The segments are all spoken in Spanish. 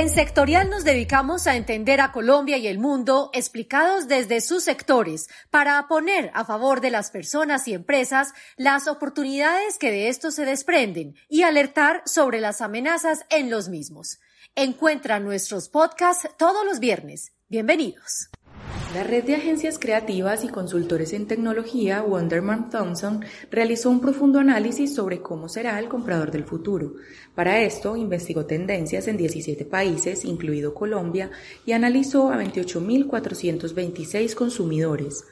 En Sectorial nos dedicamos a entender a Colombia y el mundo explicados desde sus sectores para poner a favor de las personas y empresas las oportunidades que de esto se desprenden y alertar sobre las amenazas en los mismos. Encuentra nuestros podcasts todos los viernes. Bienvenidos. La red de agencias creativas y consultores en tecnología Wonderman Thompson realizó un profundo análisis sobre cómo será el comprador del futuro. Para esto, investigó tendencias en 17 países, incluido Colombia, y analizó a 28.426 consumidores.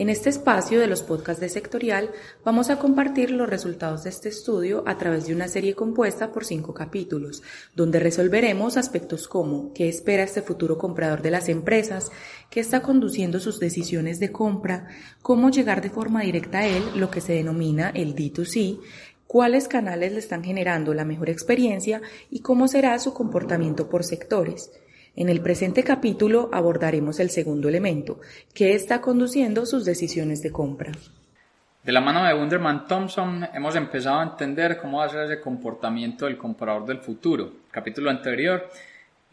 En este espacio de los podcasts de Sectorial vamos a compartir los resultados de este estudio a través de una serie compuesta por cinco capítulos, donde resolveremos aspectos como qué espera este futuro comprador de las empresas, qué está conduciendo sus decisiones de compra, cómo llegar de forma directa a él, lo que se denomina el D2C, cuáles canales le están generando la mejor experiencia y cómo será su comportamiento por sectores. En el presente capítulo abordaremos el segundo elemento, que está conduciendo sus decisiones de compra. De la mano de Wunderman Thompson hemos empezado a entender cómo va a ser ese comportamiento del comprador del futuro. capítulo anterior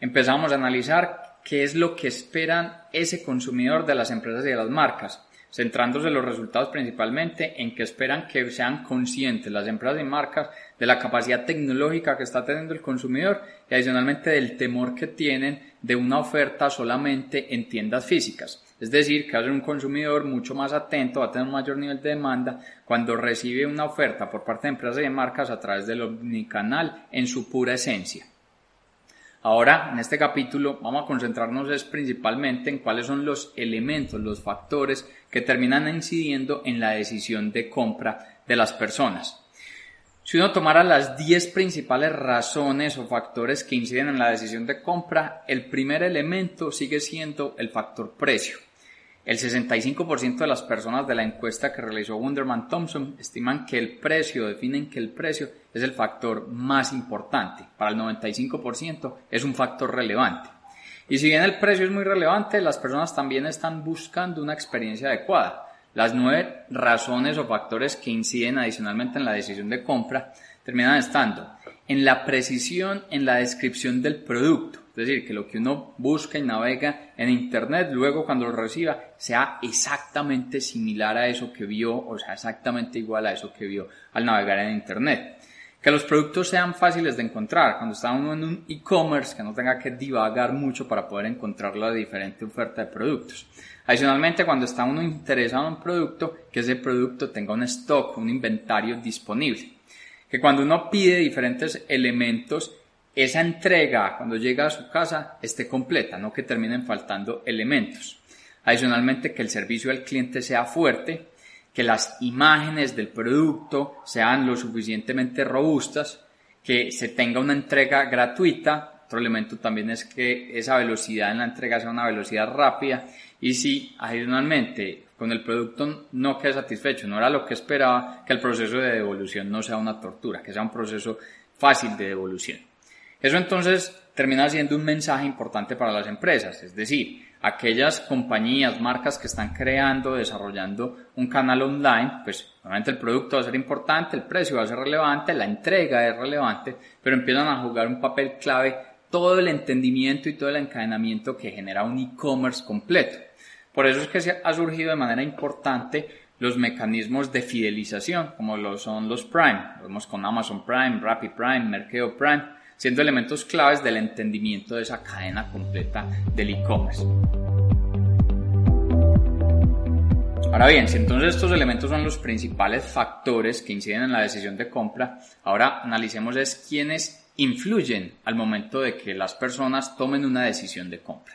empezamos a analizar qué es lo que esperan ese consumidor de las empresas y de las marcas centrándose en los resultados principalmente en que esperan que sean conscientes las empresas y marcas de la capacidad tecnológica que está teniendo el consumidor y adicionalmente del temor que tienen de una oferta solamente en tiendas físicas. Es decir, que ser un consumidor mucho más atento, va a tener un mayor nivel de demanda cuando recibe una oferta por parte de empresas y de marcas a través del omnicanal en su pura esencia. Ahora, en este capítulo, vamos a concentrarnos principalmente en cuáles son los elementos, los factores que terminan incidiendo en la decisión de compra de las personas. Si uno tomara las 10 principales razones o factores que inciden en la decisión de compra, el primer elemento sigue siendo el factor precio. El 65% de las personas de la encuesta que realizó Wunderman Thompson estiman que el precio, definen que el precio es el factor más importante. Para el 95% es un factor relevante. Y si bien el precio es muy relevante, las personas también están buscando una experiencia adecuada. Las nueve razones o factores que inciden adicionalmente en la decisión de compra terminan estando en la precisión en la descripción del producto, es decir, que lo que uno busca y navega en Internet, luego cuando lo reciba, sea exactamente similar a eso que vio, o sea, exactamente igual a eso que vio al navegar en Internet. Que los productos sean fáciles de encontrar. Cuando está uno en un e-commerce, que no tenga que divagar mucho para poder encontrar la diferente oferta de productos. Adicionalmente, cuando está uno interesado en un producto, que ese producto tenga un stock, un inventario disponible. Que cuando uno pide diferentes elementos, esa entrega cuando llega a su casa esté completa, no que terminen faltando elementos. Adicionalmente, que el servicio al cliente sea fuerte, que las imágenes del producto sean lo suficientemente robustas, que se tenga una entrega gratuita. Otro elemento también es que esa velocidad en la entrega sea una velocidad rápida y si adicionalmente con el producto no quede satisfecho, no era lo que esperaba, que el proceso de devolución no sea una tortura, que sea un proceso fácil de devolución. Eso entonces termina siendo un mensaje importante para las empresas, es decir, aquellas compañías, marcas que están creando, desarrollando un canal online, pues obviamente el producto va a ser importante, el precio va a ser relevante, la entrega es relevante, pero empiezan a jugar un papel clave todo el entendimiento y todo el encadenamiento que genera un e-commerce completo. Por eso es que se ha surgido de manera importante los mecanismos de fidelización, como lo son los Prime. Lo vemos con Amazon Prime, Rappi Prime, Mercado Prime, siendo elementos claves del entendimiento de esa cadena completa del e-commerce. Ahora bien, si entonces estos elementos son los principales factores que inciden en la decisión de compra, ahora analicemos es quiénes influyen al momento de que las personas tomen una decisión de compra.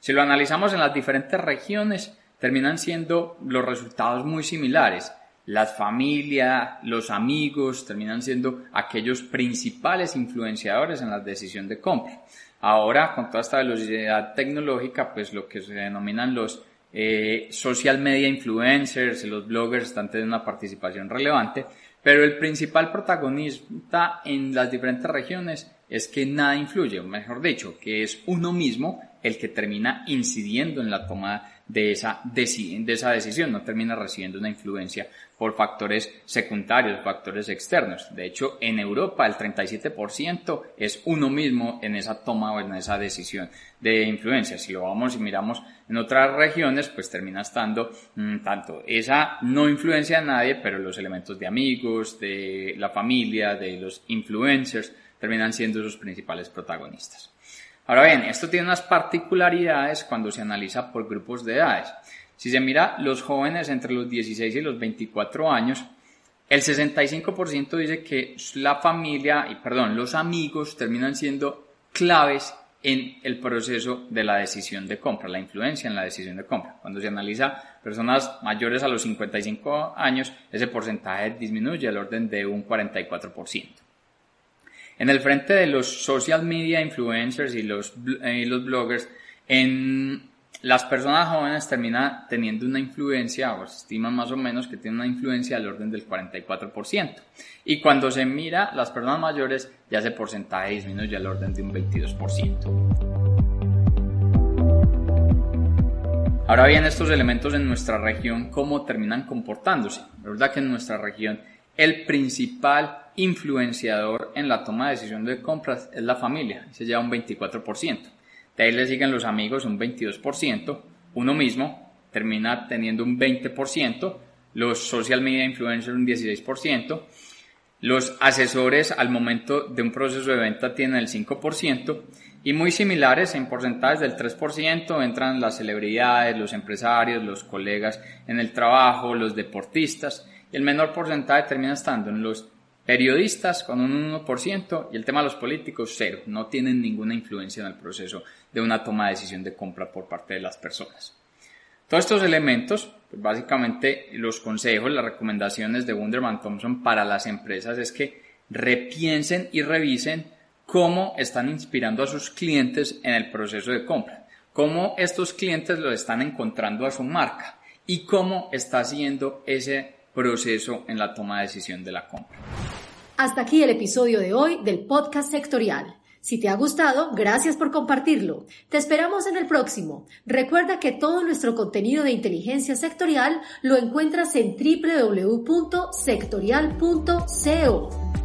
Si lo analizamos en las diferentes regiones, terminan siendo los resultados muy similares las familias, los amigos terminan siendo aquellos principales influenciadores en la decisión de compra. Ahora, con toda esta velocidad tecnológica, pues lo que se denominan los eh, social media influencers, los bloggers están teniendo una participación relevante, pero el principal protagonista en las diferentes regiones es que nada influye, o mejor dicho, que es uno mismo el que termina incidiendo en la toma de esa, de decisión, no termina recibiendo una influencia por factores secundarios, factores externos. De hecho, en Europa el 37% es uno mismo en esa toma o en esa decisión de influencia. Si lo vamos y miramos en otras regiones, pues termina estando mm, tanto esa no influencia a nadie, pero los elementos de amigos, de la familia, de los influencers, terminan siendo sus principales protagonistas. Ahora bien, esto tiene unas particularidades cuando se analiza por grupos de edades. Si se mira los jóvenes entre los 16 y los 24 años, el 65% dice que la familia y perdón, los amigos terminan siendo claves en el proceso de la decisión de compra, la influencia en la decisión de compra. Cuando se analiza personas mayores a los 55 años, ese porcentaje disminuye al orden de un 44%. En el frente de los social media influencers y los, eh, los bloggers, en las personas jóvenes terminan teniendo una influencia, o se estiman más o menos que tienen una influencia al orden del 44%. Y cuando se mira las personas mayores, ya ese porcentaje disminuye al orden de un 22%. Ahora bien, estos elementos en nuestra región, ¿cómo terminan comportándose? La verdad que en nuestra región el principal influenciador en la toma de decisión de compras es la familia, se lleva un 24%. De ahí le siguen los amigos un 22%, uno mismo termina teniendo un 20%, los social media influencers un 16%, los asesores al momento de un proceso de venta tienen el 5% y muy similares en porcentajes del 3% entran las celebridades, los empresarios, los colegas en el trabajo, los deportistas el menor porcentaje termina estando en los periodistas con un 1% y el tema de los políticos cero, no tienen ninguna influencia en el proceso de una toma de decisión de compra por parte de las personas. Todos estos elementos, pues básicamente los consejos, las recomendaciones de Wunderman Thompson para las empresas es que repiensen y revisen cómo están inspirando a sus clientes en el proceso de compra, cómo estos clientes lo están encontrando a su marca y cómo está haciendo ese proceso en la toma de decisión de la compra. Hasta aquí el episodio de hoy del podcast sectorial. Si te ha gustado, gracias por compartirlo. Te esperamos en el próximo. Recuerda que todo nuestro contenido de inteligencia sectorial lo encuentras en www.sectorial.co.